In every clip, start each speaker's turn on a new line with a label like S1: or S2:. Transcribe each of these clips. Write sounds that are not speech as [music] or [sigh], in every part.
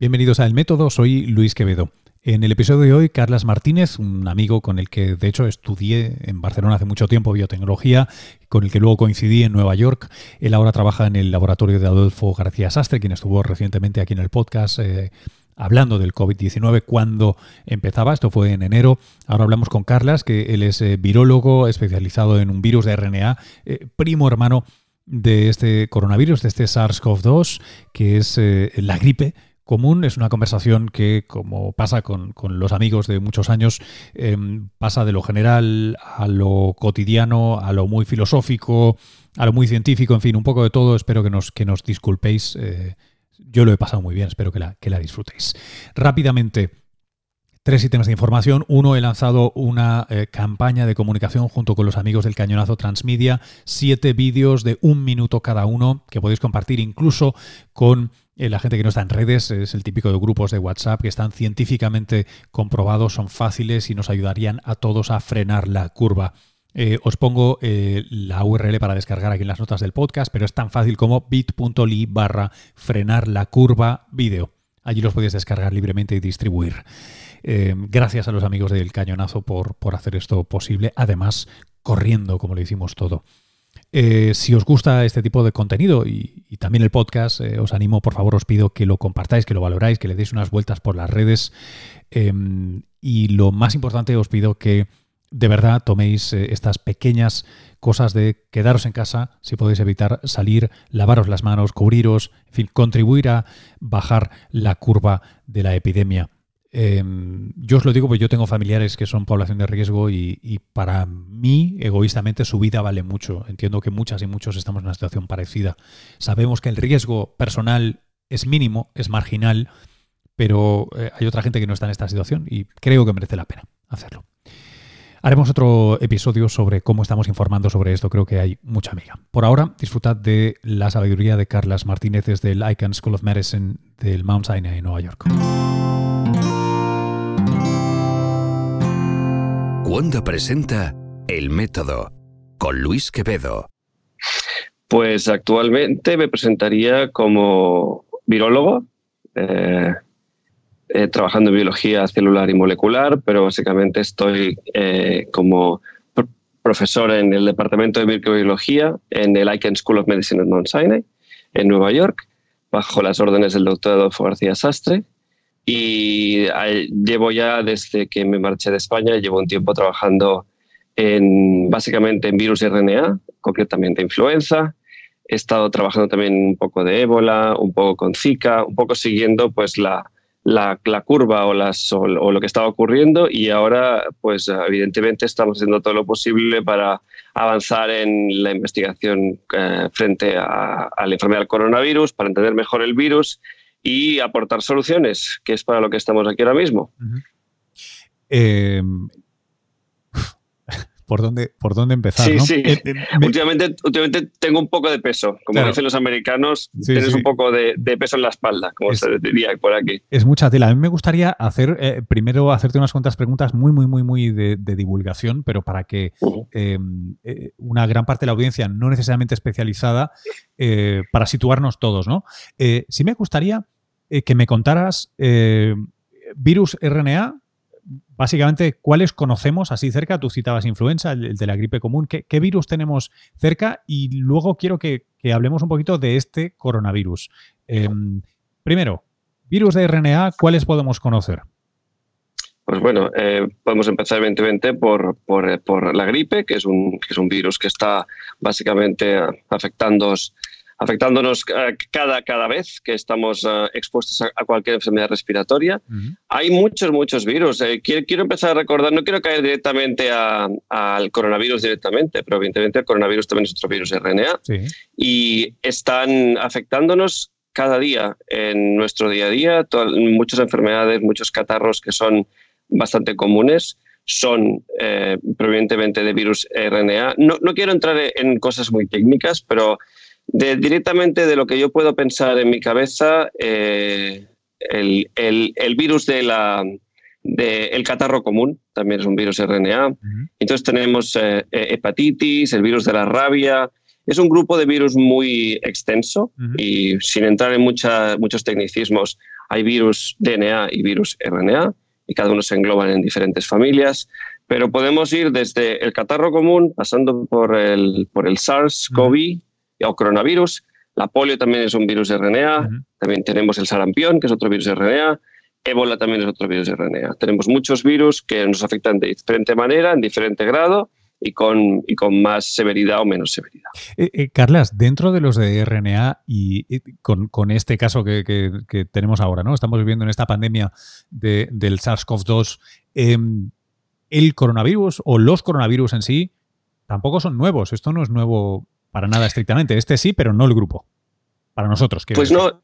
S1: Bienvenidos a El Método, soy Luis Quevedo. En el episodio de hoy, Carlas Martínez, un amigo con el que de hecho estudié en Barcelona hace mucho tiempo biotecnología, con el que luego coincidí en Nueva York. Él ahora trabaja en el laboratorio de Adolfo García Sastre, quien estuvo recientemente aquí en el podcast. Eh, hablando del COVID-19 cuando empezaba, esto fue en enero. Ahora hablamos con Carlas, que él es eh, virólogo especializado en un virus de RNA, eh, primo hermano de este coronavirus, de este SARS-CoV-2, que es la gripe común, es una conversación que, como pasa con, los amigos de muchos años, em, pasa de lo general a lo cotidiano, a lo muy filosófico, a lo muy científico, en fin, un poco de todo. Espero que nos, que nos disculpéis. Eh, yo lo he pasado muy bien, espero que la, que la disfrutéis. Rápidamente, tres ítems de información. Uno, he lanzado una eh, campaña de comunicación junto con los amigos del Cañonazo Transmedia, siete vídeos de un minuto cada uno que podéis compartir incluso con la gente que no está en redes es el típico de grupos de WhatsApp que están científicamente comprobados, son fáciles y nos ayudarían a todos a frenar la curva. Eh, os pongo eh, la URL para descargar aquí en las notas del podcast, pero es tan fácil como bit.ly barra frenar la curva vídeo. Allí los podéis descargar libremente y distribuir. gracias a los amigos del Cañonazo por, por hacer esto posible, además corriendo como lo hicimos todo. Eh, si os gusta este tipo de contenido y, también el podcast, eh, os animo, por favor, os pido que lo compartáis, que lo valoráis, que le deis unas vueltas por las redes. Em, y lo más importante, os pido que de verdad toméis eh, estas pequeñas cosas de quedaros en casa, si podéis evitar salir, lavaros las manos, cubriros, en fin, contribuir a bajar la curva de la epidemia. Em, yo os lo digo porque yo tengo familiares que son población de riesgo y, para mí, egoístamente, su vida vale mucho. Entiendo que muchas y muchos estamos en una situación parecida. Sabemos que el riesgo personal es mínimo, es marginal, pero eh, hay otra gente que no está en esta situación y creo que merece la pena hacerlo. Haremos otro episodio sobre cómo estamos informando sobre esto, creo que hay mucha amiga. Por ahora, disfrutad de la sabiduría de Carlas Martínez desde el Icahn School of Medicine del Mount Sinai en Nueva York.
S2: Wanda presenta El Método con Luis Quevedo.
S3: Pues actualmente me presentaría como virólogo, eh, eh, trabajando en biología celular y molecular, pero básicamente estoy eh, como profesor en el departamento de microbiología en el Icahn School of Medicine at Mount Sinai, en Nueva York, bajo las órdenes del doctor Adolfo García Sastre y llevo ya desde que me marché de España, llevo un tiempo trabajando en, básicamente en virus RNA, concretamente influenza. He estado trabajando también un poco de ébola, un poco con Zika, un poco siguiendo pues la, la, curva o, las, o, lo que estaba ocurriendo y ahora pues evidentemente estamos haciendo todo lo posible para avanzar en la investigación eh, frente a, a, la enfermedad del coronavirus, para entender mejor el virus y aportar soluciones, que es para lo que estamos aquí ahora mismo.
S1: ¿Por, dónde, ¿Por dónde empezar?
S3: Sí, sí. Eh, eh, últimamente, últimamente, tengo un poco de peso. Como dicen los americanos, tienes un poco de, peso en la espalda, como se diría por aquí.
S1: Es mucha tela. A mí me gustaría hacer, eh, primero, hacerte unas cuantas preguntas muy, muy, muy, muy de, divulgación, pero para que em, una gran parte de la audiencia, no necesariamente especializada, para situarnos todos, ¿no? sí me gustaría que me contaras virus RNA, básicamente, ¿cuáles conocemos así cerca? Tú citabas influenza, el, de la gripe común. ¿Qué, virus tenemos cerca? Y luego quiero que, hablemos un poquito de este coronavirus. Em, primero, virus de RNA, ¿cuáles podemos conocer?
S3: Pues bueno, eh, podemos empezar evidentemente por, por, la gripe, que es, un, que es un virus que está básicamente afectando afectándonos eh, cada, cada vez que estamos eh, expuestos a, cualquier enfermedad respiratoria. Hay muchos, muchos virus. Eh, quiero, quiero, empezar a recordar, no quiero caer directamente al coronavirus directamente, pero evidentemente el coronavirus también es otro virus RNA y están afectándonos cada día en nuestro día a día. muchas enfermedades, muchos catarros que son bastante comunes son eh, provenientemente de virus RNA. No, no, quiero entrar en cosas muy técnicas, pero directamente de lo que yo puedo pensar en mi cabeza, eh, el, virus de la, el catarro común, también es un virus RNA. Entonces tenemos eh, eh, hepatitis, el virus de la rabia. Es un grupo de virus muy extenso y sin entrar en muchos tecnicismos. Hay virus DNA y virus RNA, y cada uno se engloban en diferentes familias, pero podemos ir desde el catarro común, pasando por el, por el SARS-CoV o coronavirus. La polio también es un virus RNA, también tenemos el sarampión, que es otro virus RNA, ébola también es otro virus RNA. Tenemos muchos virus que nos afectan de diferente manera, en diferente grado, y con, y con más severidad o menos severidad.
S1: Eh, eh, Carlas, dentro de los de RNA y, con, este caso que, tenemos ahora, ¿no? Estamos viviendo en esta pandemia del SARS-CoV-2. Em, el coronavirus o los coronavirus en sí tampoco son nuevos. Esto no es nuevo para nada estrictamente. Este sí, pero no el grupo. Para nosotros.
S3: Pues no,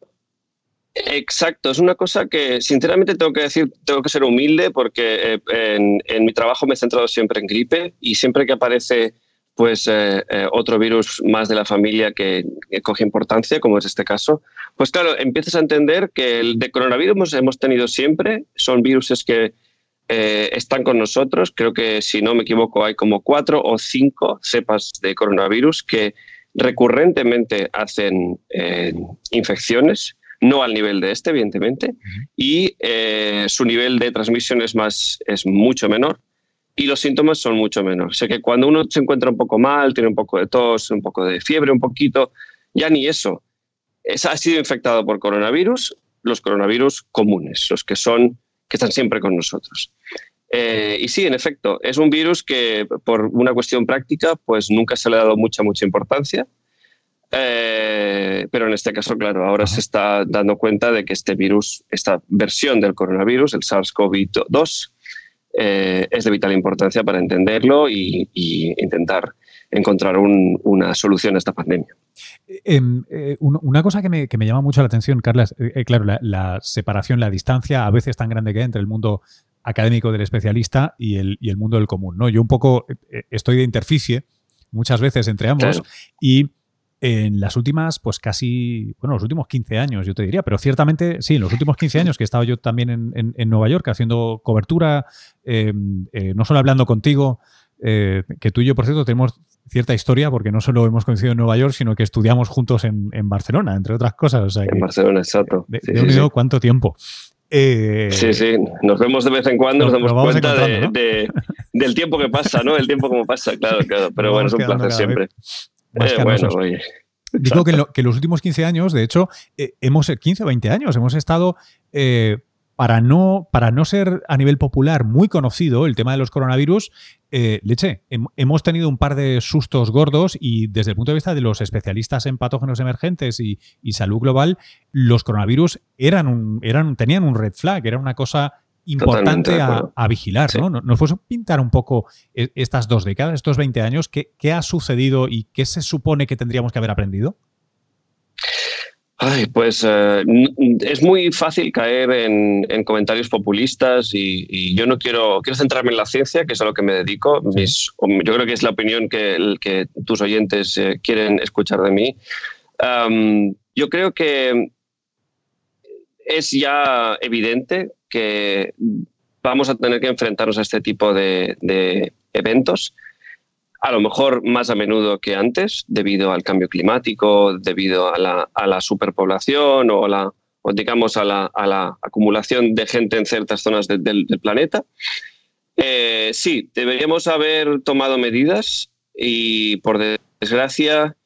S3: Exacto, es una cosa que sinceramente tengo que decir, tengo que ser humilde porque eh, en, mi trabajo me he centrado siempre en gripe y siempre que aparece pues eh, eh, otro virus más de la familia que, coge importancia, como es este caso, pues claro, empiezas a entender que el de coronavirus hemos tenido siempre, son viruses que están con nosotros, creo que si no me equivoco hay como cuatro o cinco cepas de coronavirus que recurrentemente hacen infecciones no al nivel de este, evidentemente, y eh, su nivel de transmisión es, más, es mucho menor y los síntomas son mucho menores. O sea que cuando uno se encuentra un poco mal, tiene un poco de tos, un poco de fiebre, un poquito, ya ni eso. Es, ha sido infectado por coronavirus, los coronavirus comunes, los que son que están siempre con nosotros. Eh, y sí, en efecto, es un virus que por una cuestión práctica, pues nunca se le ha dado mucha, mucha importancia. Eh, pero en este caso, claro, ahora se está dando cuenta de que este virus, esta versión del coronavirus, el SARS-CoV-2, eh, es de vital importancia para entenderlo y, intentar encontrar una solución a esta pandemia.
S1: Em, eh, una cosa que me, llama mucho la atención, Carlas, claro, la, separación, la distancia a veces tan grande que hay entre el mundo académico del especialista y el, y el mundo del común. ¿no? Yo un poco estoy de interficie muchas veces entre ambos y en las últimas, pues casi, bueno, los últimos 15 años, yo te diría, pero ciertamente sí, en los últimos 15 años que he estado yo también en, Nueva York haciendo cobertura, em, eh, no solo hablando contigo, eh, que tú y yo, por cierto, tenemos cierta historia, porque no solo hemos coincidido en Nueva York, sino que estudiamos juntos en, Barcelona, entre otras cosas.
S3: en Barcelona, exacto.
S1: De, sí, cuánto tiempo.
S3: Eh, sí, sí, nos vemos de vez en cuando, nos, damos cuenta del tiempo que pasa, ¿no? El tiempo como pasa, claro, claro. Pero bueno, es un placer siempre.
S1: Eh, bueno, Digo que en, los últimos 15 años, de hecho, eh, hemos, 15 o 20 años, hemos estado, eh, para, no, para no ser a nivel popular muy conocido el tema de los coronavirus, leche, hemos tenido un par de sustos gordos y desde el punto de vista de los especialistas en patógenos emergentes y, salud global, los coronavirus eran un, eran, tenían un red flag, era una cosa importante a, vigilar, ¿no? ¿Nos puedes pintar un poco e, estas dos décadas, estos 20 años? ¿qué, ha sucedido y qué se supone que tendríamos que haber aprendido?
S3: Ay, pues eh, es muy fácil caer en, comentarios populistas y, yo no quiero, quiero centrarme en la ciencia, que es a lo que me dedico. yo creo que es la opinión que, que tus oyentes eh, quieren escuchar de mí. yo creo que es ya evidente que vamos a tener que enfrentarnos a este tipo de, eventos, a lo mejor más a menudo que antes, debido al cambio climático, debido a la, superpoblación o, la, digamos a la, acumulación de gente en ciertas zonas del, planeta. Eh, sí, deberíamos haber tomado medidas y por desgracia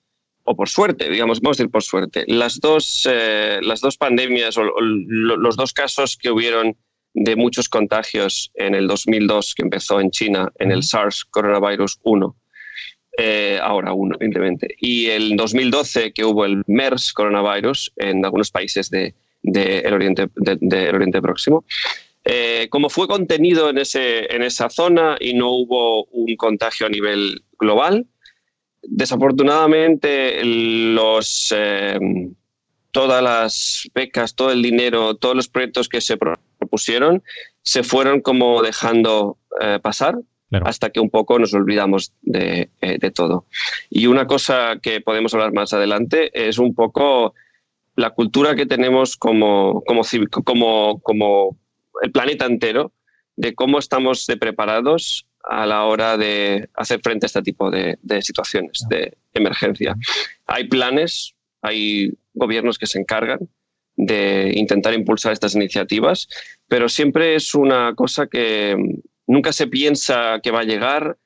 S3: o por suerte, digamos, vamos a decir por suerte, las dos, eh, las dos pandemias o, los dos casos que hubieron de muchos contagios en el 2002 que empezó en China, en el SARS coronavirus 1, eh, ahora uno, simplemente, y el 2012 que hubo el MERS coronavirus en algunos países del de, Oriente, de, Oriente Próximo. Eh, como fue contenido en, ese, en esa zona y no hubo un contagio a nivel global, Desafortunadamente, los, eh, todas las becas, todo el dinero, todos los proyectos que se propusieron se fueron como dejando eh, pasar hasta que un poco nos olvidamos eh, de, todo. Y una cosa que podemos hablar más adelante es un poco la cultura que tenemos como, como, como, como el planeta entero, de cómo estamos de preparados a la hora de hacer frente a este tipo de, situaciones de emergencia. Hay planes, hay gobiernos que se encargan de intentar impulsar estas iniciativas, pero siempre es una cosa que nunca se piensa que va a llegar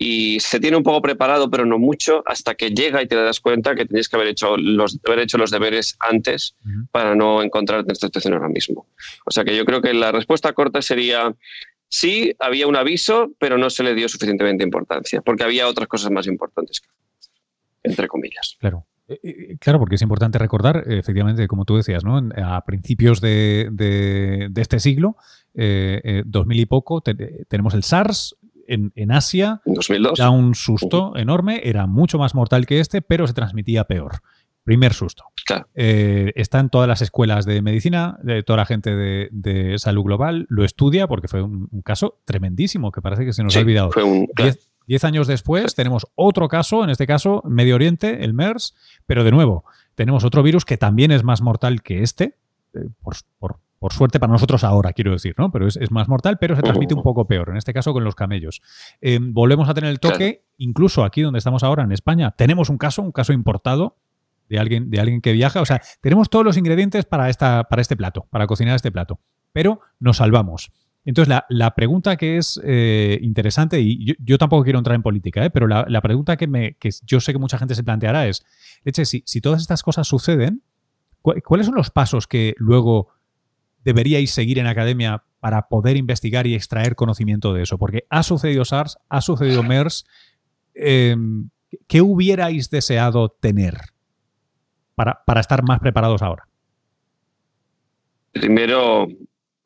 S3: y se tiene un poco preparado, pero no mucho, hasta que llega y te das cuenta que tenías que haber hecho los, haber hecho los deberes antes para no encontrarte en esta situación ahora mismo. O sea que yo creo que la respuesta corta sería sí, había un aviso, pero no se le dio suficientemente importancia, porque había otras cosas más importantes, entre comillas.
S1: Claro. Eh, eh, claro, porque es importante recordar, efectivamente, como tú decías, ¿no? a principios de, este siglo, eh, 2000 y poco, tenemos el SARS, en, Asia
S3: 2002.
S1: da un susto enorme, era mucho más mortal que este, pero se transmitía peor. Primer susto. Eh, está en todas las escuelas de medicina, de toda la gente de, salud global lo estudia porque fue un, caso tremendísimo que parece que se nos ha olvidado. diez, años después tenemos otro caso, en este caso Medio Oriente, el MERS, pero de nuevo tenemos otro virus que también es más mortal que este, eh, por, por, por suerte para nosotros ahora, quiero decir, ¿no? Pero es, más mortal, pero se transmite un poco peor, en este caso con los camellos. Em, volvemos a tener el toque, incluso aquí donde estamos ahora, en España, tenemos un caso, un caso importado de alguien, de alguien que viaja. O sea, tenemos todos los ingredientes para, esta, para este plato, para cocinar este plato, pero nos salvamos. Entonces, la, pregunta que es eh, interesante, y yo, tampoco quiero entrar en política, ¿eh? pero la, pregunta que, me, que yo sé que mucha gente se planteará es, leche, si, si todas estas cosas suceden, ¿cuáles son los pasos que luego deberíais seguir en academia para poder investigar y extraer conocimiento de eso? Porque ha sucedido SARS, ha sucedido MERS. Em, ¿Qué hubierais deseado tener para, estar más preparados ahora?
S3: Primero,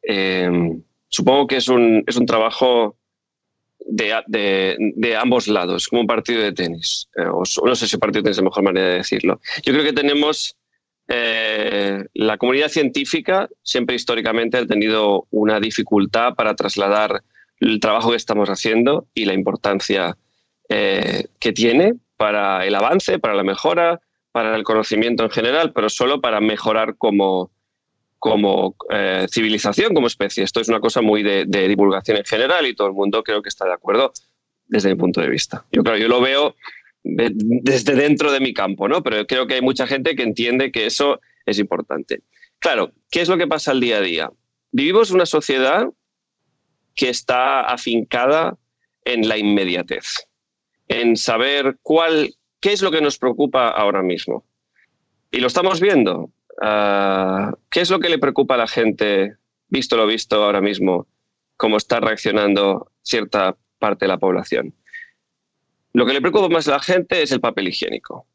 S3: em, supongo que es un, es un trabajo de, ambos lados, como un partido de tenis. Eh, no sé si partido de tenis es la mejor manera de decirlo. Yo creo que tenemos eh, la comunidad científica siempre históricamente ha tenido una dificultad para trasladar el trabajo que estamos haciendo y la importancia eh, que tiene para el avance, para la mejora, para el conocimiento en general, pero solo para mejorar como, como eh, civilización, como especie. Esto es una cosa muy de, divulgación en general y todo el mundo creo que está de acuerdo desde mi punto de vista. Yo creo, yo lo veo desde dentro de mi campo, ¿no? Pero creo que hay mucha gente que entiende que eso es importante. Claro, ¿qué es lo que pasa al día a día? Vivimos una sociedad que está afincada en la inmediatez, en saber cuál, qué es lo que nos preocupa ahora mismo. Y lo estamos viendo. Ah, ¿Qué es lo que le preocupa a la gente, visto lo visto ahora mismo, cómo está reaccionando cierta parte de la población? Lo que le preocupa más a la gente es el papel higiénico.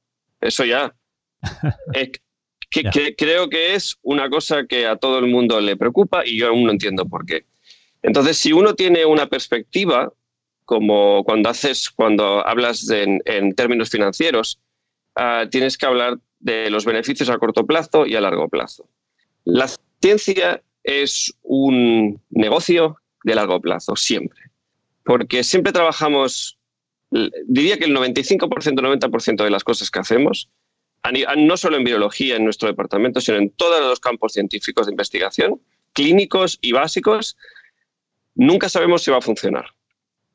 S3: Eso ya. [laughs] creo que es una cosa que a todo el mundo le preocupa y yo aún no entiendo por qué. Entonces, si uno tiene una perspectiva, como cuando haces, cuando hablas en, términos financieros, ah, tienes que hablar de los beneficios a corto plazo y a largo plazo. La ciencia es un negocio de largo plazo, siempre. Porque siempre trabajamos diría que el 95%, 90% de las cosas que hacemos, no solo en biología, en nuestro departamento, sino en todos los campos científicos de investigación, clínicos y básicos, nunca sabemos si va a funcionar.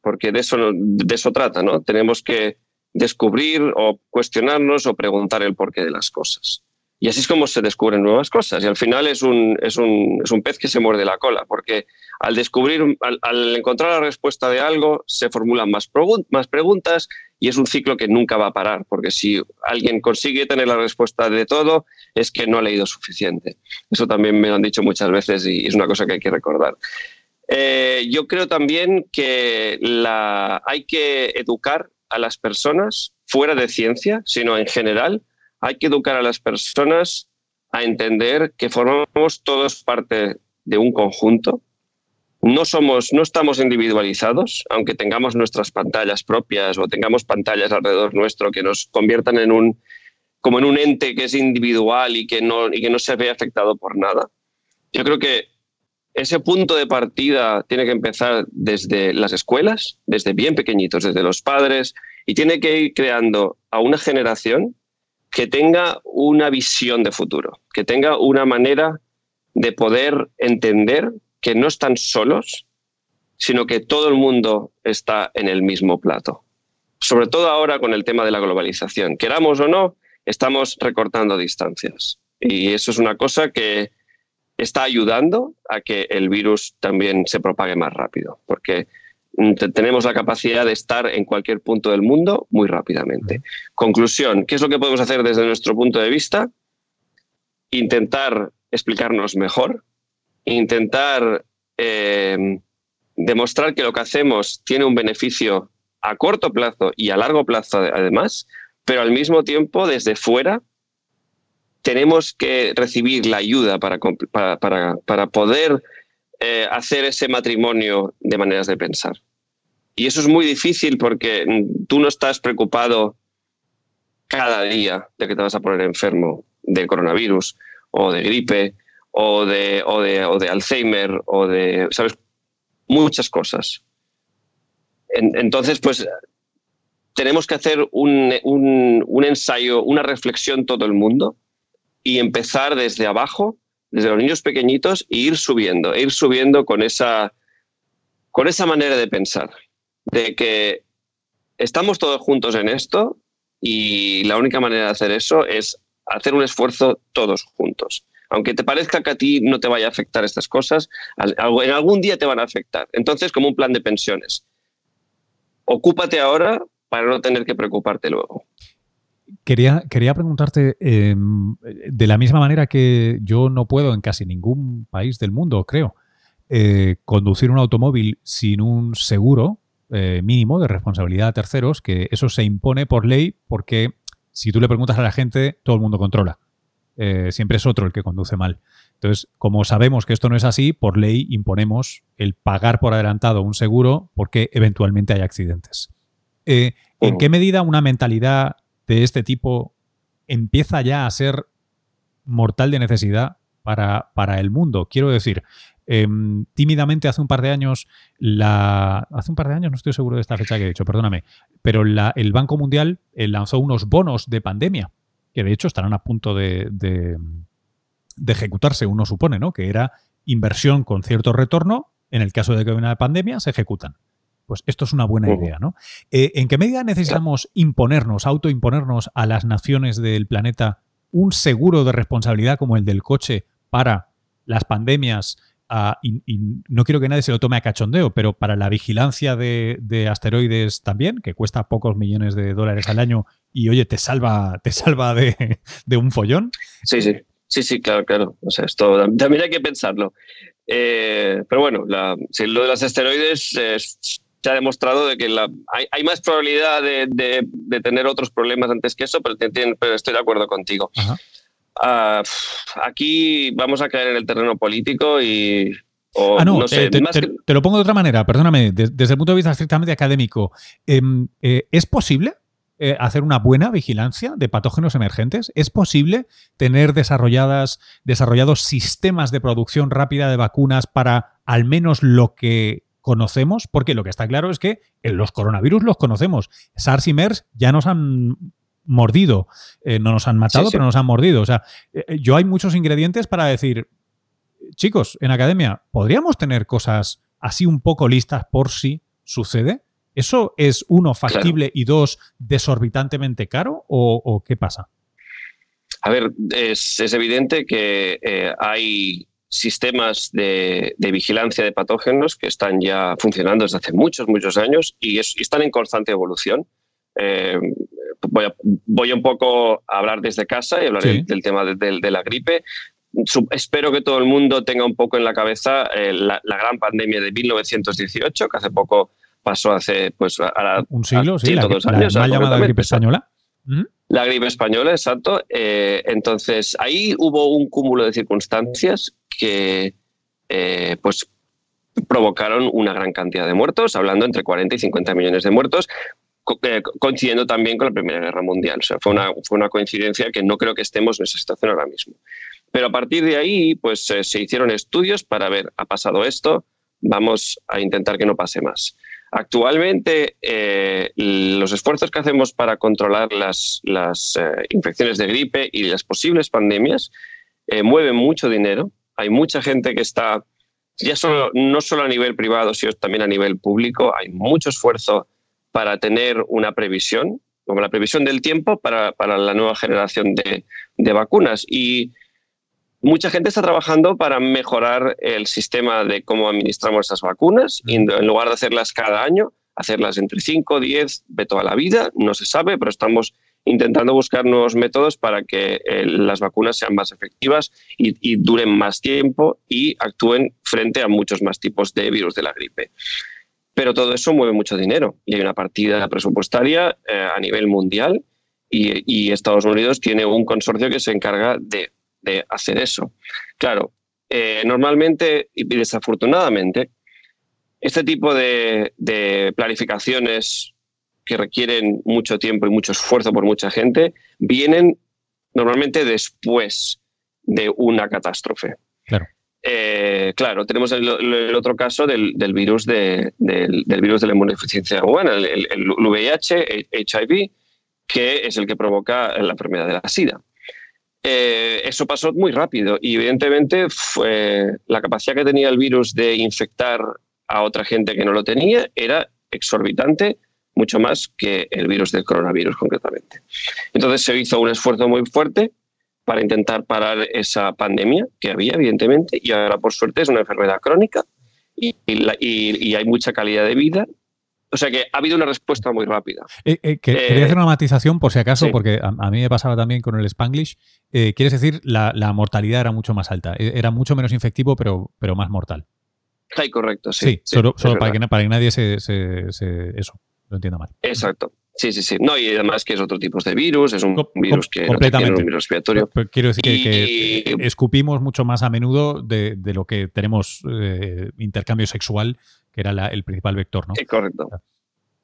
S3: Porque de eso, de eso trata, ¿no? Tenemos que descubrir o cuestionarnos o preguntar el porqué de las cosas. Y así es como se descubren nuevas cosas. Y al final es un, es un, es un pez que se muerde la cola, porque al descubrir, al, encontrar la respuesta de algo, se formulan más, más preguntas y es un ciclo que nunca va a parar, porque si alguien consigue tener la respuesta de todo, es que no ha leído suficiente. Eso también me lo han dicho muchas veces y es una cosa que hay que recordar. Eh, yo creo también que la, hay que educar a las personas fuera de ciencia, sino en general, hay que educar a las personas a entender que formamos todos parte de un conjunto. No, somos, no estamos individualizados, aunque tengamos nuestras pantallas propias o tengamos pantallas alrededor nuestro que nos conviertan en un, como en un ente que es individual y que, no, y que no se ve afectado por nada. Yo creo que ese punto de partida tiene que empezar desde las escuelas, desde bien pequeñitos, desde los padres, y tiene que ir creando a una generación que tenga una visión de futuro, que tenga una manera de poder entender que no están solos, sino que todo el mundo está en el mismo plato. Sobre todo ahora con el tema de la globalización. Queramos o no, estamos recortando distancias. Y eso es una cosa que está ayudando a que el virus también se propague más rápido, porque mm, tenemos la capacidad de estar en cualquier punto del mundo muy rápidamente. Conclusión, ¿qué es lo que podemos hacer desde nuestro punto de vista? Intentar explicarnos mejor, intentar eh, demostrar que lo que hacemos tiene un beneficio a corto plazo y a largo plazo además, pero al mismo tiempo desde fuera tenemos que recibir la ayuda para, para, poder eh, hacer ese matrimonio de maneras de pensar. Y eso es muy difícil porque tú no estás preocupado cada día de que te vas a poner enfermo de coronavirus o de gripe o de, o de, o de Alzheimer o de, ¿sabes? Muchas cosas. entonces, pues tenemos que hacer un, un, ensayo, una reflexión todo el mundo y empezar desde abajo, desde los niños pequeñitos, e ir subiendo, e ir subiendo con esa, con esa manera de pensar, de que estamos todos juntos en esto y la única manera de hacer eso es hacer un esfuerzo todos juntos. Aunque te parezca que a ti no te vaya a afectar estas cosas, en algún día te van a afectar. Entonces, como un plan de pensiones. Ocúpate ahora para no tener que preocuparte luego.
S1: Quería, quería preguntarte, em, de la misma manera que yo no puedo en casi ningún país del mundo, creo, eh, conducir un automóvil sin un seguro eh, mínimo de responsabilidad a terceros, que eso se impone por ley porque si tú le preguntas a la gente, todo el mundo controla. Eh, siempre es otro el que conduce mal. Entonces, como sabemos que esto no es así, por ley imponemos el pagar por adelantado un seguro porque eventualmente hay accidentes. ¿En qué medida una mentalidad de este tipo empieza ya a ser mortal de necesidad para, para el mundo. Quiero decir, em, tímidamente hace un par de años, la, hace un par de años, no estoy seguro de esta fecha que he dicho, perdóname, pero el Banco Mundial eh, lanzó unos bonos de pandemia, que de hecho estarán a punto de, de, de, ejecutarse, uno supone, ¿no? Que era inversión con cierto retorno, en el caso de que haya una pandemia, se ejecutan. Pues esto es una buena idea, ¿no? Eh, ¿En qué medida necesitamos imponernos, autoimponernos a las naciones del planeta un seguro de responsabilidad como el del coche para las pandemias? Ah, y, no quiero que nadie se lo tome a cachondeo, pero para la vigilancia de, asteroides también, que cuesta pocos millones de dólares al año y oye, te salva, te salva de, un follón.
S3: Sí, sí, sí, sí, claro, claro. O sea, esto también hay que pensarlo. Eh, pero bueno, lo de los asteroides es se ha demostrado de que la, hay, más probabilidad de, tener otros problemas antes que eso, pero, estoy de acuerdo contigo. Ah, aquí vamos a caer en el terreno político y...
S1: ah, no, te, lo pongo de otra manera, perdóname, desde el punto de vista estrictamente académico, em, eh, ¿es posible eh, hacer una buena vigilancia de patógenos emergentes? ¿Es posible tener desarrolladas, desarrollados sistemas de producción rápida de vacunas para al menos lo que conocemos, porque lo que está claro es que los coronavirus los conocemos. SARS y MERS ya nos han mordido, eh, no nos han matado, pero nos han mordido. O sea, eh, eh, yo hay muchos ingredientes para decir, chicos, en academia, ¿podríamos tener cosas así un poco listas por si sucede? ¿Eso es uno factible y dos desorbitantemente caro o, qué pasa?
S3: A ver, es, evidente que hay sistemas de, vigilancia de patógenos que están ya funcionando desde hace muchos, muchos años y, están en constante evolución. Eh, voy, un poco a hablar desde casa y hablar del tema de, la gripe. espero que todo el mundo tenga un poco en la cabeza eh, la, gran pandemia de 1918, que hace poco pasó hace pues
S1: un siglo, sí, la, años. La, llamada gripe española.
S3: La gripe española, exacto. Eh, entonces, ahí hubo un cúmulo de circunstancias que eh, pues, provocaron una gran cantidad de muertos, hablando entre 40 y 50 millones de muertos, eh, coincidiendo también con la Primera Guerra Mundial. O sea, fue una, fue una coincidencia que no creo que estemos en esa situación ahora mismo. Pero a partir de ahí, pues se hicieron estudios para ver, ha pasado esto, vamos a intentar que no pase más. Actualmente, eh, los esfuerzos que hacemos para controlar las, eh, infecciones de gripe y las posibles pandemias eh, mueven mucho dinero. Hay mucha gente que está, ya no solo a nivel privado, sino también a nivel público. Hay mucho esfuerzo para tener una previsión, como la previsión del tiempo para, la nueva generación de, vacunas. Y mucha gente está trabajando para mejorar el sistema de cómo administramos esas vacunas. Y en lugar de hacerlas cada año, hacerlas entre 5, 10, de toda la vida, no se sabe, pero estamos intentando buscar nuevos métodos para que eh, las vacunas sean más efectivas y, duren más tiempo y actúen frente a muchos más tipos de virus de la gripe. Pero todo eso mueve mucho dinero y hay una partida presupuestaria eh, a nivel mundial y, Estados Unidos tiene un consorcio que se encarga de, hacer eso. Claro, eh, normalmente y desafortunadamente, este tipo de, de planificaciones que requieren mucho tiempo y mucho esfuerzo por mucha gente, vienen normalmente después de una catástrofe.
S1: Claro.
S3: Eh, claro, tenemos el, otro caso del, virus de, del, virus de la inmunodeficiencia humana, el, VIH, HIV, que es el que provoca la enfermedad de la SIDA. Eh, eso pasó muy rápido y evidentemente fue, la capacidad que tenía el virus de infectar a otra gente que no lo tenía era exorbitante mucho más que el virus del coronavirus concretamente. Entonces se hizo un esfuerzo muy fuerte para intentar parar esa pandemia que había, evidentemente, y ahora por suerte es una enfermedad crónica y, hay mucha calidad de vida. O sea que ha habido una respuesta muy rápida.
S1: Eh, eh, quería eh, hacer una matización por si acaso, porque a, mí me pasaba también con el Spanglish. quieres decir, la, mortalidad era mucho más alta, e, era mucho menos infectivo, pero, pero más mortal.
S3: Sí, correcto, sí.
S1: Sí, solo, para, que, para, que, nadie se, eso lo entiendo mal.
S3: Exacto. Sí, sí, sí. No, y además que es otro tipo de virus, es un virus que
S1: completamente.
S3: No un virus respiratorio.
S1: quiero decir que, escupimos mucho más a menudo de, lo que tenemos eh, intercambio sexual, que era el principal vector, ¿no?
S3: correcto.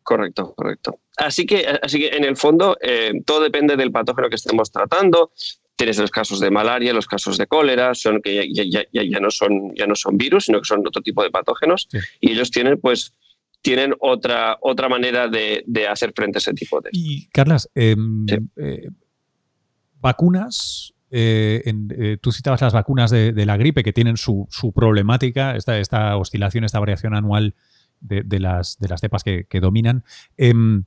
S3: Correcto, correcto. Así que, así que en el fondo eh, todo depende del patógeno que estemos tratando. Tienes los casos de malaria, los casos de cólera, son que ya, ya, no, son, ya no son virus, sino que son otro tipo de patógenos. Y ellos tienen, pues, tienen otra, otra manera de, hacer frente a ese tipo de...
S1: Y, Carlas, em, eh, vacunas, eh, eh, tú citabas las vacunas de, la gripe que tienen su, problemática, esta, esta, oscilación, esta variación anual de, las, de las cepas que, dominan. Em,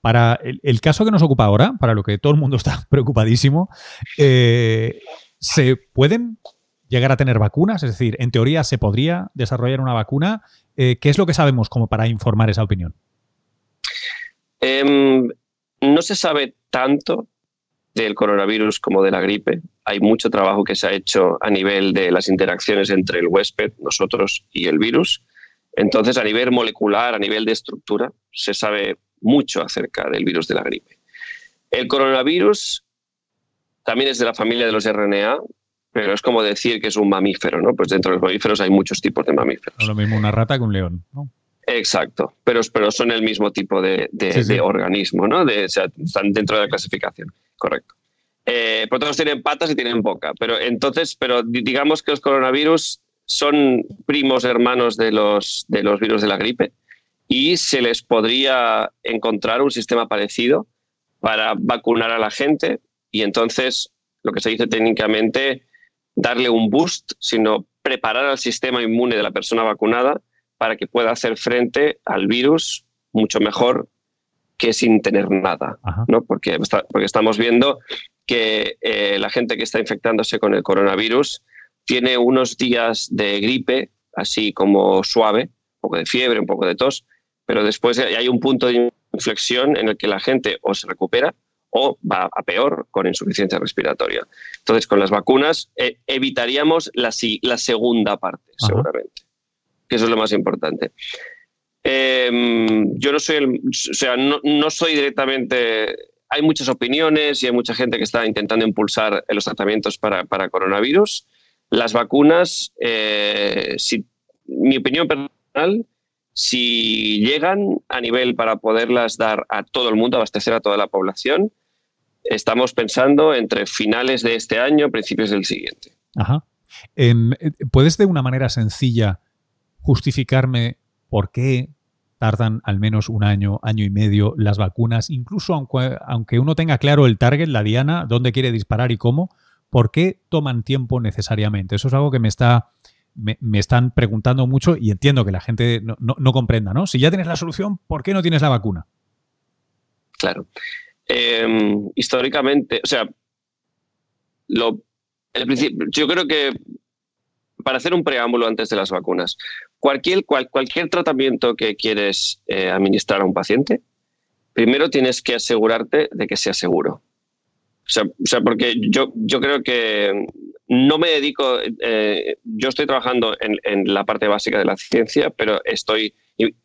S1: para el, caso que nos ocupa ahora, para lo que todo el mundo [laughs] está preocupadísimo, ¿se pueden llegar a tener vacunas? Es decir, en teoría se podría desarrollar una vacuna eh, ¿Qué es lo que sabemos como para informar esa opinión?
S3: Em, no se sabe tanto del coronavirus como de la gripe. Hay mucho trabajo que se ha hecho a nivel de las interacciones entre el huésped, nosotros y el virus. Entonces, a nivel molecular, a nivel de estructura, se sabe mucho acerca del virus de la gripe. El coronavirus también es de la familia de los RNA, pero es como decir que es un mamífero, ¿no? Pues dentro de los mamíferos hay muchos tipos de mamíferos.
S1: No es lo mismo una rata que un león, ¿no?
S3: Exacto, pero, pero son el mismo tipo de, organismo, ¿no? De, o sea, están dentro de la clasificación, correcto. Eh, por todos tienen patas y tienen boca, pero entonces, pero digamos que los coronavirus son primos hermanos de los, de los virus de la gripe y se les podría encontrar un sistema parecido para vacunar a la gente y entonces lo que se dice técnicamente darle un boost, sino preparar al sistema inmune de la persona vacunada para que pueda hacer frente al virus mucho mejor que sin tener nada, ¿no? Porque, porque estamos viendo que eh, la gente que está infectándose con el coronavirus tiene unos días de gripe, así como suave, un poco de fiebre, un poco de tos, pero después hay un punto de inflexión en el que la gente o se recupera o va a peor con insuficiencia respiratoria. Entonces, con las vacunas eh, evitaríamos la, la, segunda parte, seguramente, que eso es lo más importante. Em, yo no soy, el, o sea, no, soy directamente... Hay muchas opiniones y hay mucha gente que está intentando impulsar los tratamientos para, coronavirus. Las vacunas, eh, si, mi opinión personal, si llegan a nivel para poderlas dar a todo el mundo, abastecer a toda la población, estamos pensando entre finales de este año, principios del siguiente.
S1: Ajá. Em, ¿Puedes de una manera sencilla justificarme por qué tardan al menos un año, año y medio las vacunas, incluso aunque, aunque uno tenga claro el target, la diana, dónde quiere disparar y cómo, ¿por qué toman tiempo necesariamente? Eso es algo que me está... Me, están preguntando mucho y entiendo que la gente no, no comprenda, ¿no? Si ya tienes la solución, ¿por qué no tienes la vacuna?
S3: Claro. Em, históricamente, o sea, lo yo creo que para hacer un preámbulo antes de las vacunas, cualquier, cualquier tratamiento que quieres eh, administrar a un paciente, primero tienes que asegurarte de que sea seguro. O sea, porque yo, yo creo que no me dedico, eh, yo estoy trabajando en, la parte básica de la ciencia, pero estoy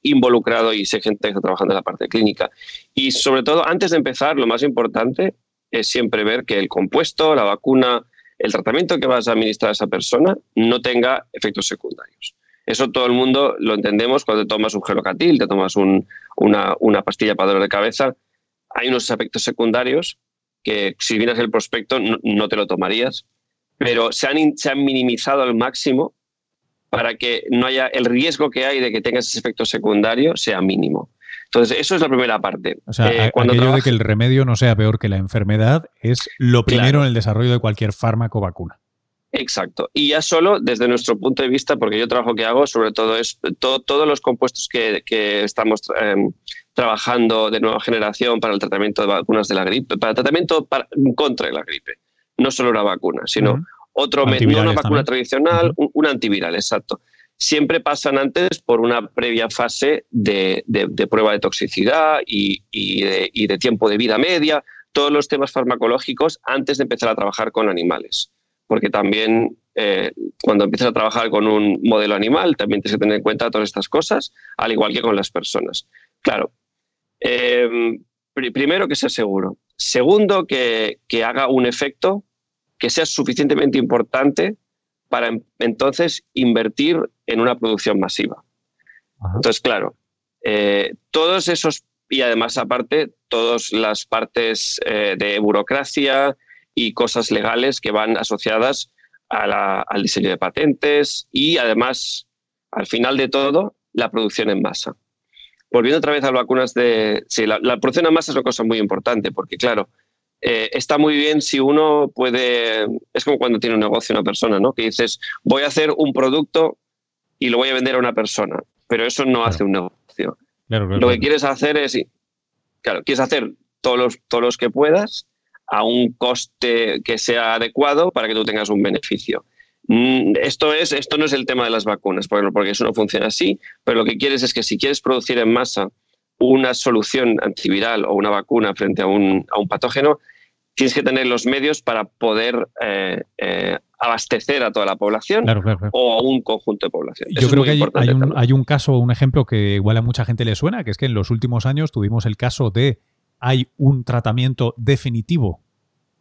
S3: involucrado y sé gente que está trabajando en la parte clínica. Y sobre todo, antes de empezar, lo más importante es siempre ver que el compuesto, la vacuna, el tratamiento que vas a administrar a esa persona no tenga efectos secundarios. Eso todo el mundo lo entendemos cuando tomas un gelocatil, te tomas una, pastilla para dolor de cabeza. Hay unos efectos secundarios que si vienes el prospecto no, te lo tomarías, pero se han, se han minimizado al máximo para que no haya el riesgo que hay de que tengas ese efecto secundario sea mínimo. Entonces, eso es la primera parte.
S1: O sea, eh, cuando aquello de que el remedio no sea peor que la enfermedad es lo primero en el desarrollo de cualquier fármaco o vacuna.
S3: Exacto. Y ya solo desde nuestro punto de vista, porque yo trabajo que hago, sobre todo es todos los compuestos que, estamos em, trabajando de nueva generación para el tratamiento de vacunas de la gripe, para el tratamiento contra la gripe. No solo una vacuna, sino otro método, no una vacuna tradicional, un, antiviral, exacto. Siempre pasan antes por una previa fase de, prueba de toxicidad y, y de tiempo de vida media, todos los temas farmacológicos antes de empezar a trabajar con animales porque también eh, cuando empiezas a trabajar con un modelo animal, también tienes que tener en cuenta todas estas cosas, al igual que con las personas. Claro, eh, primero que sea seguro. Segundo, que, haga un efecto que sea suficientemente importante para entonces invertir en una producción masiva. Entonces, claro, eh, todos esos, y además aparte, todas las partes de burocracia, y cosas legales que van asociadas al diseño de patentes y además, al final de todo, la producción en masa. Volviendo otra vez a las vacunas de... Sí, la, producción en masa es una cosa muy importante porque, claro, eh, está muy bien si uno puede... Es como cuando tiene un negocio una persona, ¿no? Que dices, voy a hacer un producto y lo voy a vender a una persona, pero eso no hace un negocio. lo que quieres hacer es... Claro, quieres hacer todos los, todos los que puedas a un coste que sea adecuado para que tú tengas un beneficio. Mm, esto, es, esto no es el tema de las vacunas, porque eso no funciona así, pero lo que quieres es que si quieres producir en masa una solución antiviral o una vacuna frente a un, patógeno, tienes que tener los medios para poder eh, eh, abastecer a toda la población o a un conjunto de población.
S1: Yo creo que hay, un, hay, un, caso, un ejemplo que igual a mucha gente le suena, que es que en los últimos años tuvimos el caso de hay un tratamiento definitivo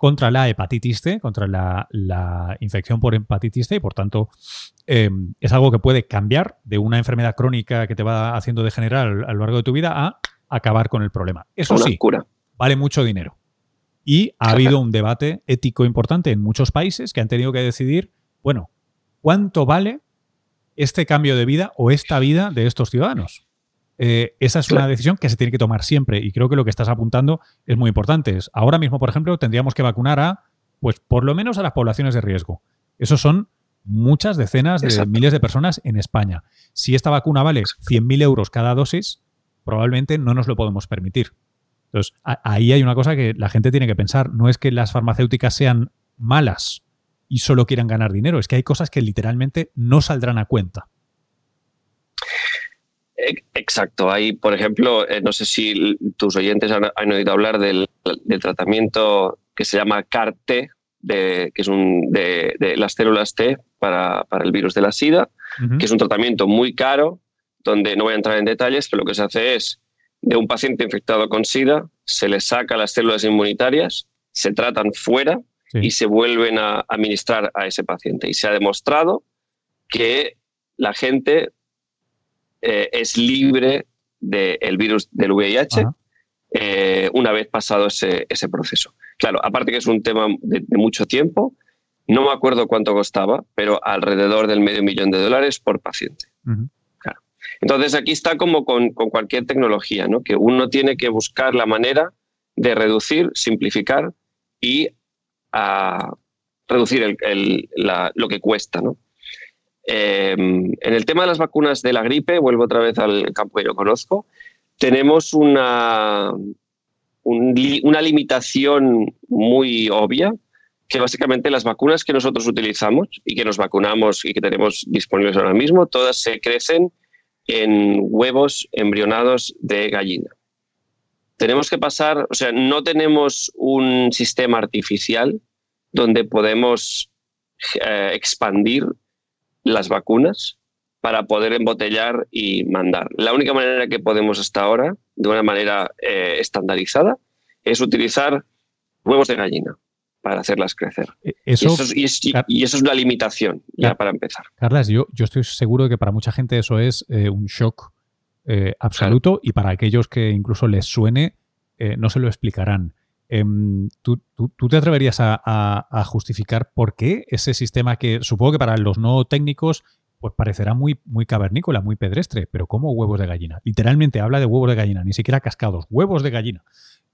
S1: contra la hepatitis C, contra la, infección por hepatitis C, y por tanto em, es algo que puede cambiar de una enfermedad crónica que te va haciendo degenerar a lo largo de tu vida a acabar con el problema. Eso sí, vale mucho dinero. Y ha [laughs] habido un debate ético importante en muchos países que han tenido que decidir, bueno, ¿cuánto vale este cambio de vida o esta vida de estos ciudadanos? Eh, esa es una decisión que se tiene que tomar siempre y creo que lo que estás apuntando es muy importante. Ahora mismo, por ejemplo, tendríamos que vacunar a, pues por lo menos a las poblaciones de riesgo. Esos son muchas decenas de miles de personas en España. Si esta vacuna vale 100.000 euros cada dosis, probablemente no nos lo podemos permitir. Entonces, ahí hay una cosa que la gente tiene que pensar. No es que las farmacéuticas sean malas y solo quieran ganar dinero, es que hay cosas que literalmente no saldrán a cuenta.
S3: Exacto. Hay, por ejemplo, eh, no sé si tus oyentes han, oído hablar del, tratamiento que se llama CAR-T, que es un, de, las células T para, el virus de la SIDA, que es un tratamiento muy caro, donde no voy a entrar en detalles, pero lo que se hace es de un paciente infectado con SIDA, se le saca las células inmunitarias, se tratan fuera y se vuelven a administrar a ese paciente. Y se ha demostrado que la gente eh, es libre del virus del VIH eh, una vez pasado ese, proceso. Claro, aparte que es un tema de, mucho tiempo, no me acuerdo cuánto costaba, pero alrededor del medio millón de dólares por paciente. Entonces aquí está como con, cualquier tecnología, ¿no? que uno tiene que buscar la manera de reducir, simplificar y a reducir lo que cuesta. ¿no? Em, en el tema de las vacunas de la gripe, vuelvo otra vez al campo que yo conozco, tenemos una, una limitación muy obvia, que básicamente las vacunas que nosotros utilizamos y que nos vacunamos y que tenemos disponibles ahora mismo, todas se crecen en huevos embrionados de gallina. Tenemos que pasar, o sea, no tenemos un sistema artificial donde podemos eh, expandir las vacunas para poder embotellar y mandar. La única manera que podemos hasta ahora, de una manera eh, estandarizada, es utilizar huevos de gallina para hacerlas crecer. E, eso, y, eso es, una limitación, ya para empezar.
S1: Carlas, yo, yo estoy seguro de que para mucha gente eso es eh, un shock eh, absoluto y para aquellos que incluso les suene, eh, no se lo explicarán. Em, ¿tú, te atreverías a, justificar por qué ese sistema que supongo que para los no técnicos pues parecerá muy, muy cavernícola, muy pedestre, pero como huevos de gallina. Literalmente habla de huevos de gallina, ni siquiera cascados, huevos de gallina.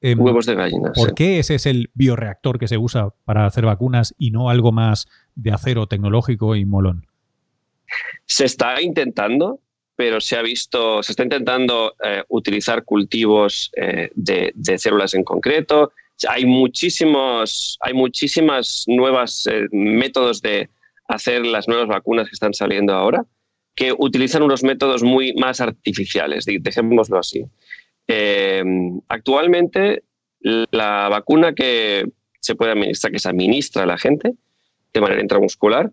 S3: Em, huevos de gallina.
S1: ¿Por qué ese es el bioreactor que se usa para hacer vacunas y no algo más de acero tecnológico y molón?
S3: Se está intentando, pero se ha visto, se está intentando eh, utilizar cultivos eh, de, células en concreto. Hay muchísimos, hay muchísimas nuevas eh, métodos de hacer las nuevas vacunas que están saliendo ahora que utilizan unos métodos muy más artificiales, dejémoslo así. Actualmente, la vacuna que se puede administrar, que se administra a la gente de manera intramuscular,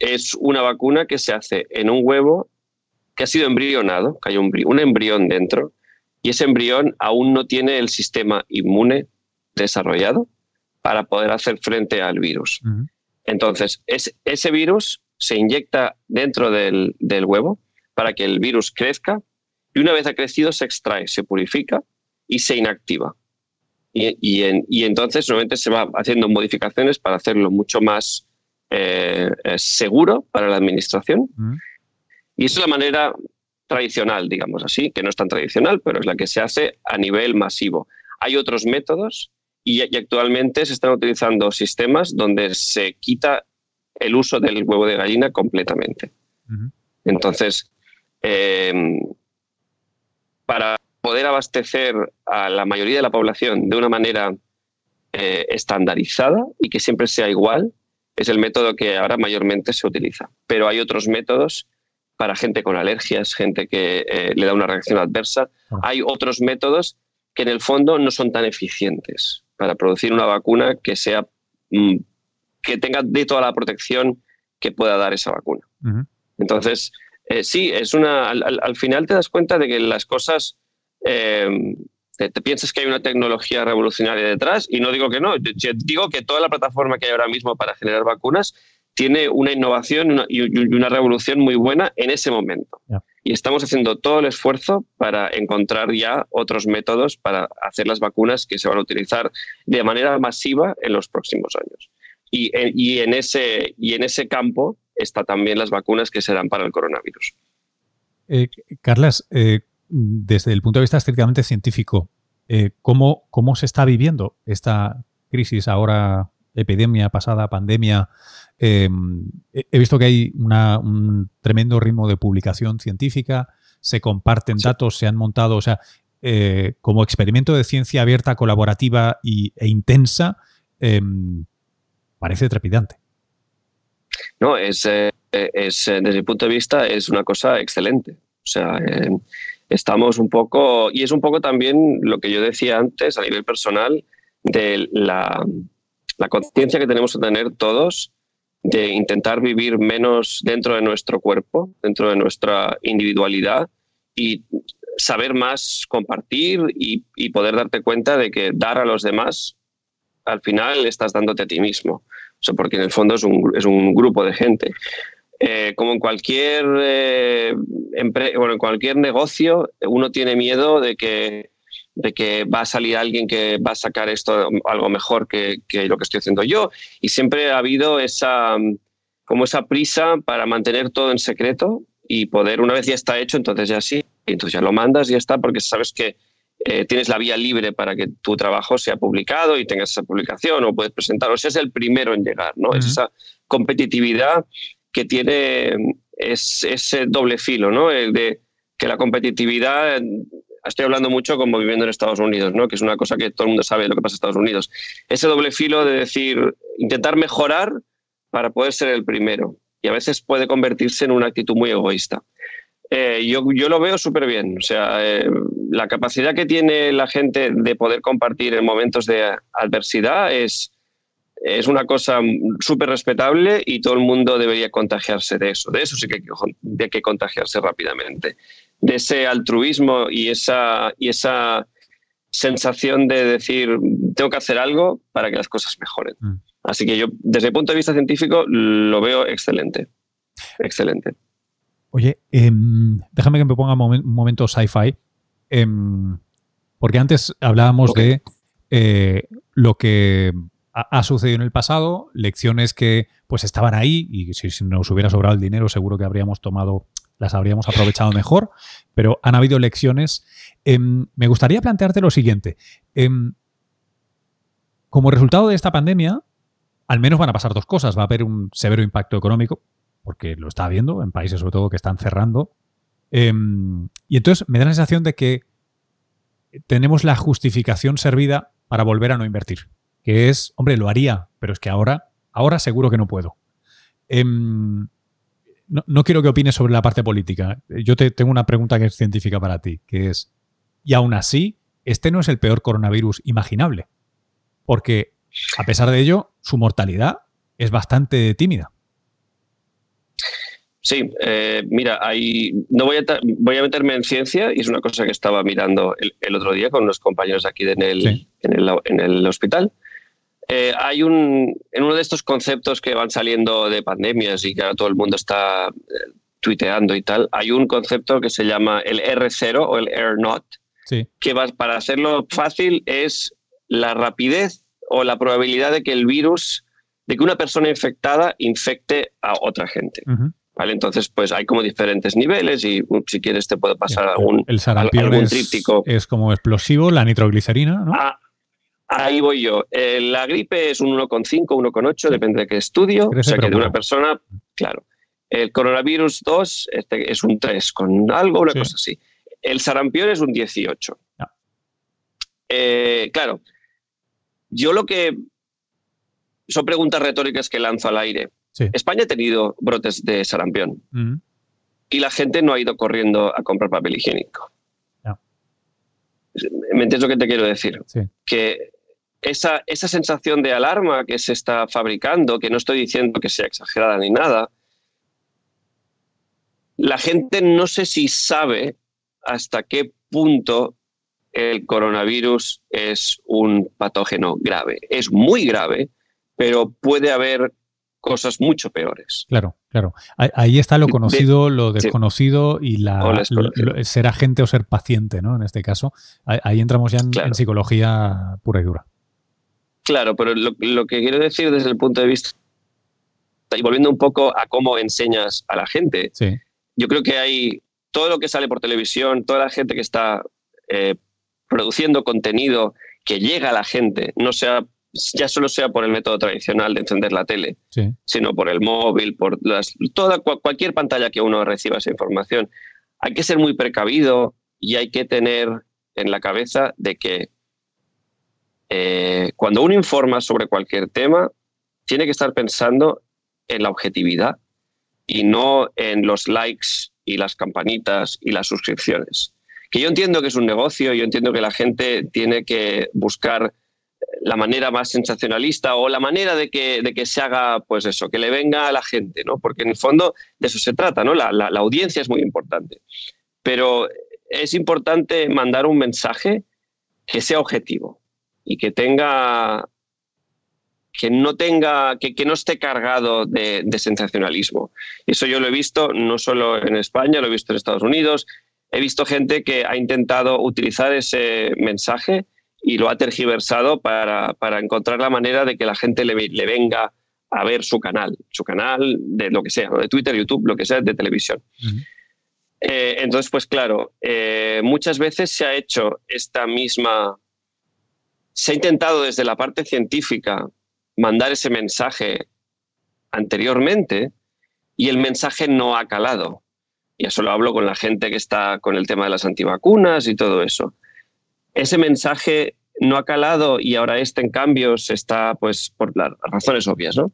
S3: es una vacuna que se hace en un huevo que ha sido embrionado, que hay un, embrión dentro, y ese embrión aún no tiene el sistema inmune desarrollado para poder hacer frente al virus. Entonces, ese virus se inyecta dentro del, huevo para que el virus crezca y una vez ha crecido se extrae, se purifica y se inactiva. Y, entonces nuevamente se va haciendo modificaciones para hacerlo mucho más eh, eh, seguro para la administración. Y esa es la manera tradicional, digamos así, que no es tan tradicional, pero es la que se hace a nivel masivo. Hay otros métodos y, actualmente se están utilizando sistemas donde se quita el uso del huevo de gallina completamente. Entonces, eh, para poder abastecer a la mayoría de la población de una manera eh, estandarizada y que siempre sea igual, es el método que ahora mayormente se utiliza. Pero hay otros métodos para gente con alergias, gente que eh, le da una reacción adversa. Ah. Hay otros métodos que en el fondo no son tan eficientes para producir una vacuna que sea mm, que tenga de toda la protección que pueda dar esa vacuna. Entonces, eh, sí, es una. Al, final te das cuenta de que las cosas. Eh, te, piensas que hay una tecnología revolucionaria detrás y no digo que no. digo que toda la plataforma que hay ahora mismo para generar vacunas tiene una innovación y, una revolución muy buena en ese momento. Y estamos haciendo todo el esfuerzo para encontrar ya otros métodos para hacer las vacunas que se van a utilizar de manera masiva en los próximos años. Y, y en, ese, y en ese campo está también las vacunas que serán para el coronavirus.
S1: Eh, Carlas, eh, desde el punto de vista estrictamente científico, eh, ¿cómo, ¿cómo, se está viviendo esta crisis ahora, epidemia pasada, pandemia? He visto que hay un tremendo ritmo de publicación científica, se comparten datos, se han montado, o sea, como experimento de ciencia abierta, colaborativa y, e intensa, em, parece trepidante.
S3: No, es, eh, es, eh, desde mi punto de vista es una cosa excelente. O sea, eh, estamos un poco, y es un poco también lo que yo decía antes a nivel personal, de la, la conciencia que tenemos que tener todos de intentar vivir menos dentro de nuestro cuerpo, dentro de nuestra individualidad y saber más compartir y, poder darte cuenta de que dar a los demás, al final estás dándote a ti mismo porque en el fondo es un, es un grupo de gente. Eh, como en cualquier, eh, bueno, en cualquier negocio, uno tiene miedo de que, de que va a salir alguien que va a sacar esto algo mejor que, que, lo que estoy haciendo yo. Y siempre ha habido esa, como esa prisa para mantener todo en secreto y poder, una vez ya está hecho, entonces ya sí, entonces ya lo mandas y ya está, porque sabes que eh, tienes la vía libre para que tu trabajo sea publicado y tengas esa publicación o puedes presentarlo. O sea, es el primero en llegar, ¿no? Es esa competitividad que tiene es, ese doble filo, ¿no? El de que la competitividad, estoy hablando mucho como viviendo en Estados Unidos, ¿no? Que es una cosa que todo el mundo sabe lo que pasa en Estados Unidos. Ese doble filo de decir, intentar mejorar para poder ser el primero. Y a veces puede convertirse en una actitud muy egoísta. Eh, yo, yo, lo veo súper bien. O sea, eh, la capacidad que tiene la gente de poder compartir en momentos de adversidad es, es una cosa súper respetable y todo el mundo debería contagiarse de eso. De eso sí que hay que contagiarse rápidamente. De ese altruismo y esa, y esa sensación de decir, tengo que hacer algo para que las cosas mejoren. Mm. Así que yo, desde el punto de vista científico, lo veo excelente. Excelente.
S1: Oye, em, déjame que me ponga un momento sci-fi. Em, porque antes hablábamos de eh, lo que ha, sucedido en el pasado, lecciones que pues estaban ahí y si, nos hubiera sobrado el dinero seguro que habríamos tomado, las habríamos aprovechado mejor, pero han habido lecciones. Em, me gustaría plantearte lo siguiente. como resultado de esta pandemia, al menos van a pasar dos cosas. Va a haber un severo impacto económico, porque lo está habiendo en países sobre todo que están cerrando. Em, y entonces me da la sensación de que tenemos la justificación servida para volver a no invertir. Que es, hombre, lo haría, pero es que ahora, ahora seguro que no puedo. No, quiero que opines sobre la parte política. Yo te tengo una pregunta que es científica para ti, que es, y aún así, este no es el peor coronavirus imaginable. Porque, a pesar de ello, su mortalidad es bastante tímida.
S3: Sí, eh, mira, hay, no voy a, voy a meterme en ciencia y es una cosa que estaba mirando el, otro día con los compañeros aquí en el, en el, hospital. Eh, hay un, en uno de estos conceptos que van saliendo de pandemias y que ahora todo el mundo está eh, tuiteando y tal, hay un concepto que se llama el R0 o el R0, que va, para hacerlo fácil es la rapidez o la probabilidad de que el virus, de que una persona infectada infecte a otra gente. ¿Vale? Entonces, pues hay como diferentes niveles y uh, si quieres te puedo pasar algún,
S1: el sarampión es, tríptico. Es como explosivo, la nitroglicerina, ¿no?
S3: Ah, ahí voy yo. Eh, la gripe es un 1,5, 1,8, depende de qué estudio. o sea que de una persona, claro. El coronavirus 2 este es un 3 con algo, una cosa así. El sarampión es un 18. Eh, claro, yo lo que... Son preguntas retóricas que lanzo al aire. España ha tenido brotes de sarampión y la gente no ha ido corriendo a comprar papel higiénico. ¿Me entiendes lo que te quiero decir? Que esa, esa sensación de alarma que se está fabricando, que no estoy diciendo que sea exagerada ni nada, la gente no sé si sabe hasta qué punto el coronavirus es un patógeno grave. Es muy grave, pero puede haber cosas mucho peores.
S1: Claro, claro. Ahí está lo conocido, lo desconocido y la, ser agente o ser paciente, ¿no? En este caso. Ahí entramos ya en, psicología pura y dura.
S3: Claro, pero lo, que quiero decir desde el punto de vista, y volviendo un poco a cómo enseñas a la gente, yo creo que hay todo lo que sale por televisión, toda la gente que está eh, produciendo contenido que llega a la gente, no sea ya solo sea por el método tradicional de encender la tele, sino por el móvil, por toda, cualquier pantalla que uno reciba esa información. Hay que ser muy precavido y hay que tener en la cabeza de que eh, cuando uno informa sobre cualquier tema, tiene que estar pensando en la objetividad y no en los likes y las campanitas y las suscripciones. Que yo entiendo que es un negocio, yo entiendo que la gente tiene que buscar la manera más sensacionalista o la manera de que, de que se haga, pues eso, que le venga a la gente, ¿no? Porque en el fondo de eso se trata, ¿no? La, la, audiencia es muy importante. Pero es importante mandar un mensaje que sea objetivo y que tenga que no tenga, que, que no esté cargado de, de, sensacionalismo. Eso yo lo he visto no solo en España, lo he visto en Estados Unidos. He visto gente que ha intentado utilizar ese mensaje y lo ha tergiversado para, encontrar la manera de que la gente le, venga a ver su canal, su canal de lo que sea, de Twitter, YouTube, lo que sea, de televisión. Eh, entonces, pues claro, eh, muchas veces se ha hecho esta misma, se ha intentado desde la parte científica mandar ese mensaje anteriormente y el mensaje no ha calado. Y eso lo hablo con la gente que está con el tema de las antivacunas y todo eso ese mensaje no ha calado y ahora este en cambio se está, pues, por las razones obvias, ¿no?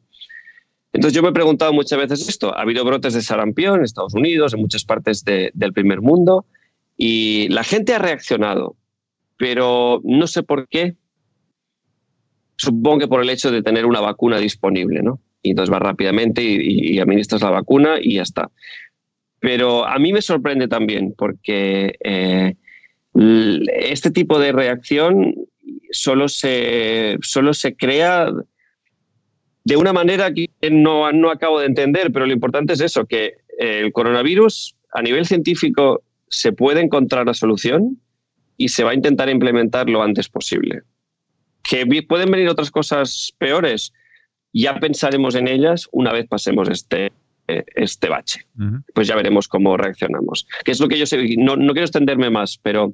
S3: Entonces yo me he preguntado muchas veces esto. Ha habido brotes de sarampión en Estados Unidos, en muchas partes del primer mundo, y la gente ha reaccionado, pero no sé por qué. Supongo que por el hecho de tener una vacuna disponible, ¿no? Y entonces va rápidamente y, administras la vacuna y ya está. Pero a mí me sorprende también porque eh, este tipo de reacción solo se, solo se crea de una manera que no, no acabo de entender, pero lo importante es eso, que el coronavirus a nivel científico se puede encontrar la solución y se va a intentar implementar lo antes posible. Que pueden venir otras cosas peores, ya pensaremos en ellas una vez pasemos este, este bache. Pues ya veremos cómo reaccionamos. Que es lo que yo sé, no, no quiero extenderme más, pero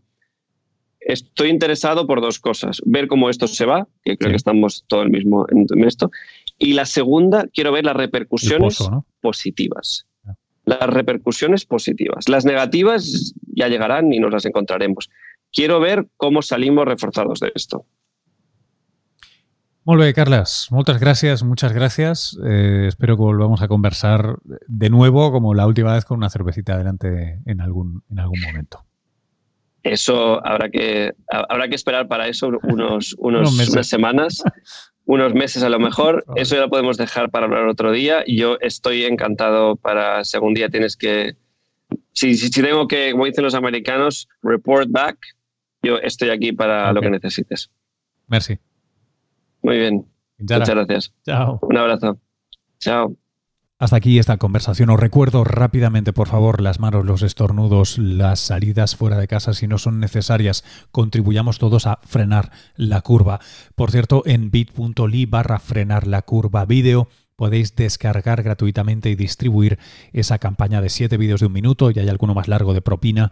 S3: estoy interesado por dos cosas. Ver cómo esto se va, que creo que estamos todo el mismo en esto, y la segunda, quiero ver las repercusiones positivas. Las repercusiones positivas. Las negativas ya llegarán y nos las encontraremos. Quiero ver cómo salimos reforzados de esto.
S1: Muy bien, Carlas. Muchas gracias, muchas gracias. Eh, espero que volvamos a conversar de nuevo, como la última vez, con una cervecita adelante en algún, en algún momento.
S3: Eso habrá que, habrá que esperar para eso unos, [laughs] unos unas semanas. unos meses a lo mejor. [laughs] Eso ya lo podemos dejar para hablar otro día. Yo estoy encantado para si algún día tienes que... Si, si, tengo que, como dicen los americanos, report back, yo estoy aquí para lo que necesites.
S1: Merci.
S3: Muy bien. Muchas gracias.
S1: Chao.
S3: Un abrazo. Chao.
S1: Hasta aquí esta conversación. Os recuerdo rápidamente, por favor, las manos, los estornudos, las salidas fuera de casa si no son necesarias. Contribuyamos todos a frenar la curva. Por cierto, en bit.ly barra frenar la curva vídeo podéis descargar gratuitamente y distribuir esa campaña de 7 vídeos de un minuto y hay alguno más largo de propina.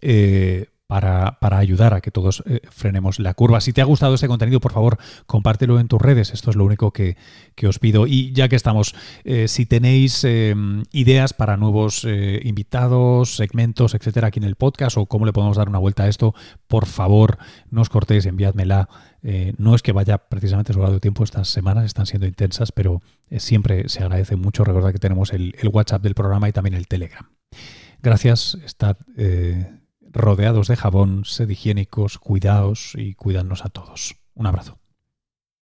S1: Eh, para, ayudar a que todos eh, frenemos la curva. Si te ha gustado este contenido, por favor, compártelo en tus redes. Esto es lo único que, os pido. Y ya que estamos, eh, si tenéis em, ideas para nuevos eh, invitados, segmentos, etcétera, aquí en el podcast o cómo le podemos dar una vuelta a esto, por favor, no os cortéis, enviádmela. no es que vaya precisamente sobrado de tiempo, estas semanas están siendo intensas, pero siempre se agradece mucho. Recordad que tenemos el, WhatsApp del programa y también el Telegram. Gracias, rodeados de jabón, sed higiénicos, cuidaos y cuídanos a todos. Un abrazo.